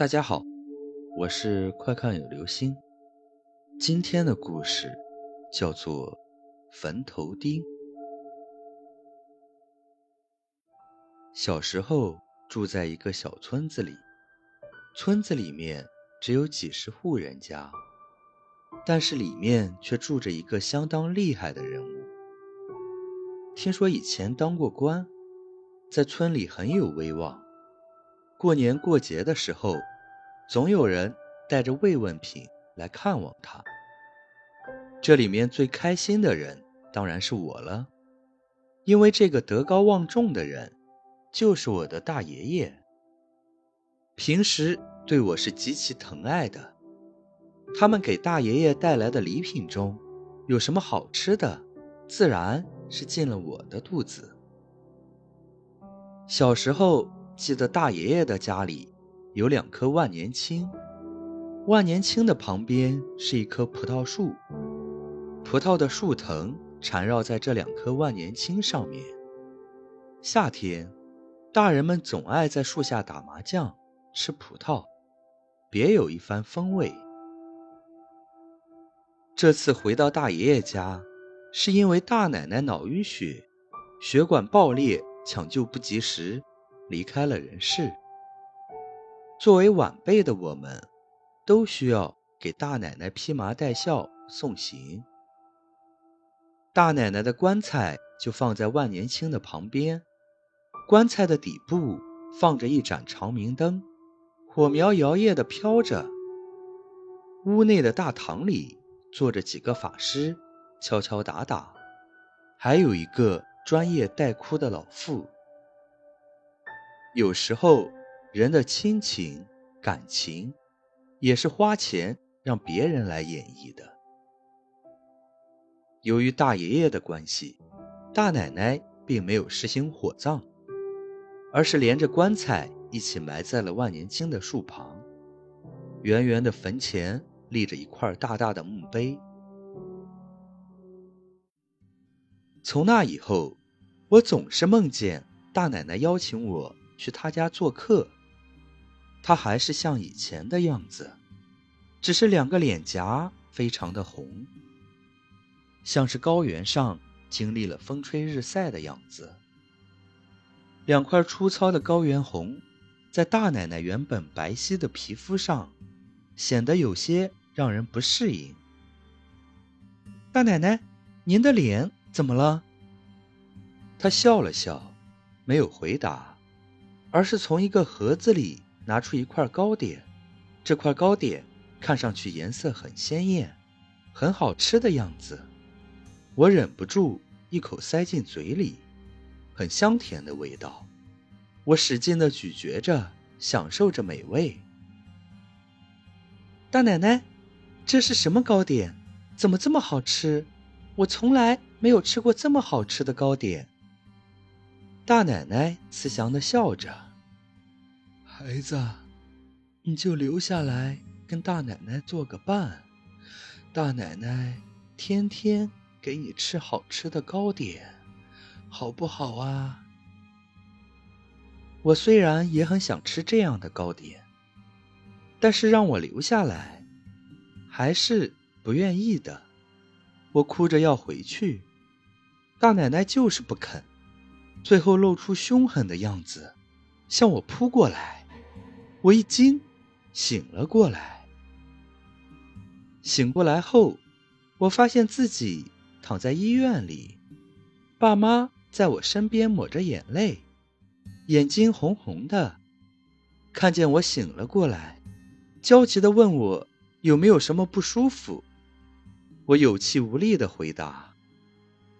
大家好，我是快看有流星。今天的故事叫做《坟头钉》。小时候住在一个小村子里，村子里面只有几十户人家，但是里面却住着一个相当厉害的人物。听说以前当过官，在村里很有威望。过年过节的时候，总有人带着慰问品来看望他。这里面最开心的人当然是我了，因为这个德高望重的人就是我的大爷爷。平时对我是极其疼爱的。他们给大爷爷带来的礼品中，有什么好吃的，自然是进了我的肚子。小时候。记得大爷爷的家里有两棵万年青，万年青的旁边是一棵葡萄树，葡萄的树藤缠绕在这两棵万年青上面。夏天，大人们总爱在树下打麻将、吃葡萄，别有一番风味。这次回到大爷爷家，是因为大奶奶脑淤血，血管爆裂，抢救不及时。离开了人世。作为晚辈的我们，都需要给大奶奶披麻戴孝送行。大奶奶的棺材就放在万年青的旁边，棺材的底部放着一盏长明灯，火苗摇曳地飘着。屋内的大堂里坐着几个法师，敲敲打打，还有一个专业带哭的老妇。有时候，人的亲情、感情，也是花钱让别人来演绎的。由于大爷爷的关系，大奶奶并没有实行火葬，而是连着棺材一起埋在了万年青的树旁。圆圆的坟前立着一块大大的墓碑。从那以后，我总是梦见大奶奶邀请我。去他家做客，他还是像以前的样子，只是两个脸颊非常的红，像是高原上经历了风吹日晒的样子。两块粗糙的高原红，在大奶奶原本白皙的皮肤上，显得有些让人不适应。大奶奶，您的脸怎么了？她笑了笑，没有回答。而是从一个盒子里拿出一块糕点，这块糕点看上去颜色很鲜艳，很好吃的样子。我忍不住一口塞进嘴里，很香甜的味道。我使劲的咀嚼着，享受着美味。大奶奶，这是什么糕点？怎么这么好吃？我从来没有吃过这么好吃的糕点。大奶奶慈祥的笑着：“孩子，你就留下来跟大奶奶做个伴，大奶奶天天给你吃好吃的糕点，好不好啊？”我虽然也很想吃这样的糕点，但是让我留下来，还是不愿意的。我哭着要回去，大奶奶就是不肯。最后露出凶狠的样子，向我扑过来。我一惊，醒了过来。醒过来后，我发现自己躺在医院里，爸妈在我身边抹着眼泪，眼睛红红的。看见我醒了过来，焦急地问我有没有什么不舒服。我有气无力地回答：“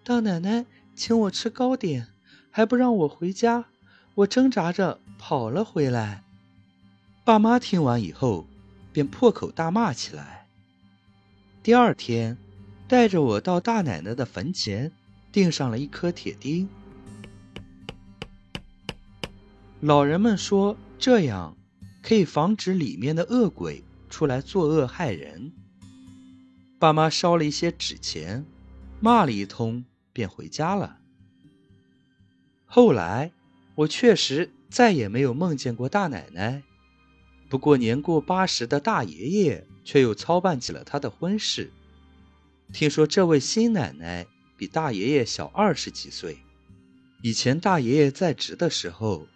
大奶奶请我吃糕点。”还不让我回家，我挣扎着跑了回来。爸妈听完以后，便破口大骂起来。第二天，带着我到大奶奶的坟前，钉上了一颗铁钉。老人们说，这样可以防止里面的恶鬼出来作恶害人。爸妈烧了一些纸钱，骂了一通，便回家了。后来，我确实再也没有梦见过大奶奶，不过年过八十的大爷爷却又操办起了他的婚事。听说这位新奶奶比大爷爷小二十几岁，以前大爷爷在职的时候，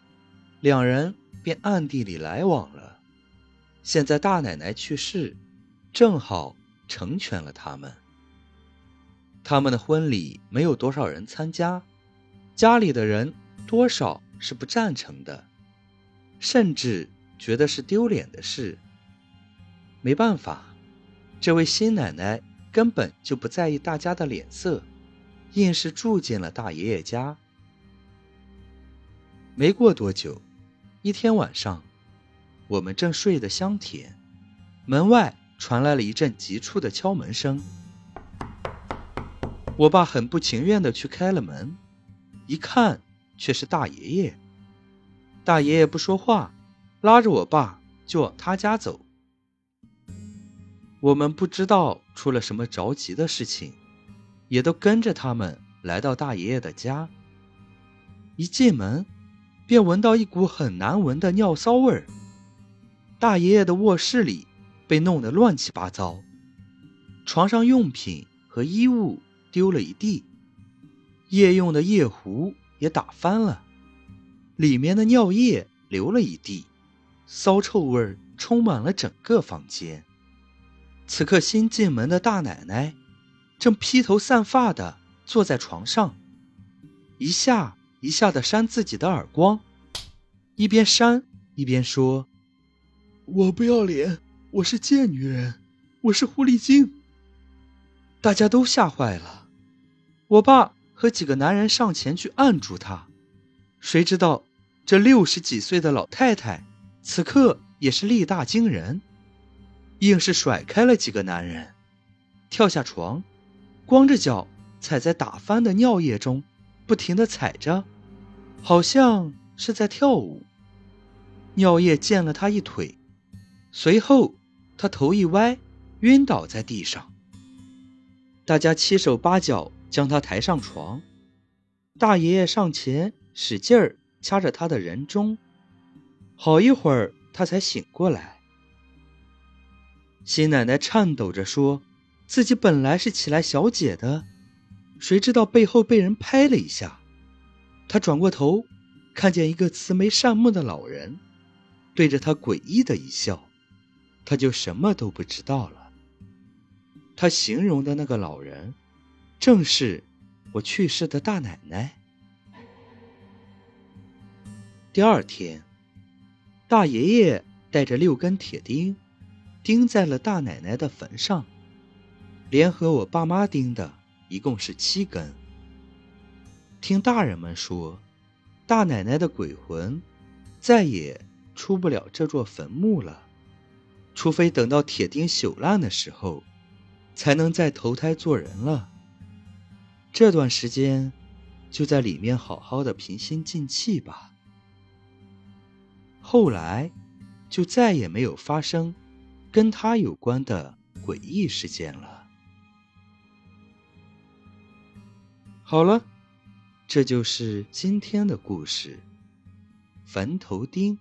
两人便暗地里来往了。现在大奶奶去世，正好成全了他们。他们的婚礼没有多少人参加，家里的人多少是不赞成的，甚至觉得是丢脸的事。没办法，这位新奶奶。根本就不在意大家的脸色，硬是住进了大爷爷家。没过多久，一天晚上，我们正睡得香甜，门外传来了一阵急促的敲门声。我爸很不情愿的去开了门，一看却是大爷爷。大爷爷不说话，拉着我爸就往他家走。我们不知道出了什么着急的事情，也都跟着他们来到大爷爷的家。一进门，便闻到一股很难闻的尿骚味儿。大爷爷的卧室里被弄得乱七八糟，床上用品和衣物丢了一地，夜用的夜壶也打翻了，里面的尿液流了一地，骚臭味充满了整个房间。此刻，新进门的大奶奶正披头散发的坐在床上，一下一下的扇自己的耳光，一边扇一边说：“我不要脸，我是贱女人，我是狐狸精。”大家都吓坏了。我爸和几个男人上前去按住她，谁知道这六十几岁的老太太此刻也是力大惊人。硬是甩开了几个男人，跳下床，光着脚踩在打翻的尿液中，不停的踩着，好像是在跳舞。尿液溅了他一腿，随后他头一歪，晕倒在地上。大家七手八脚将他抬上床，大爷爷上前使劲儿掐着他的人中，好一会儿他才醒过来。新奶奶颤抖着说：“自己本来是起来小解的，谁知道背后被人拍了一下。她转过头，看见一个慈眉善目的老人，对着她诡异的一笑，她就什么都不知道了。她形容的那个老人，正是我去世的大奶奶。第二天，大爷爷带着六根铁钉。”钉在了大奶奶的坟上，联合我爸妈钉的，一共是七根。听大人们说，大奶奶的鬼魂再也出不了这座坟墓了，除非等到铁钉朽烂的时候，才能再投胎做人了。这段时间，就在里面好好的平心静气吧。后来，就再也没有发生。跟他有关的诡异事件了。好了，这就是今天的故事——坟头钉。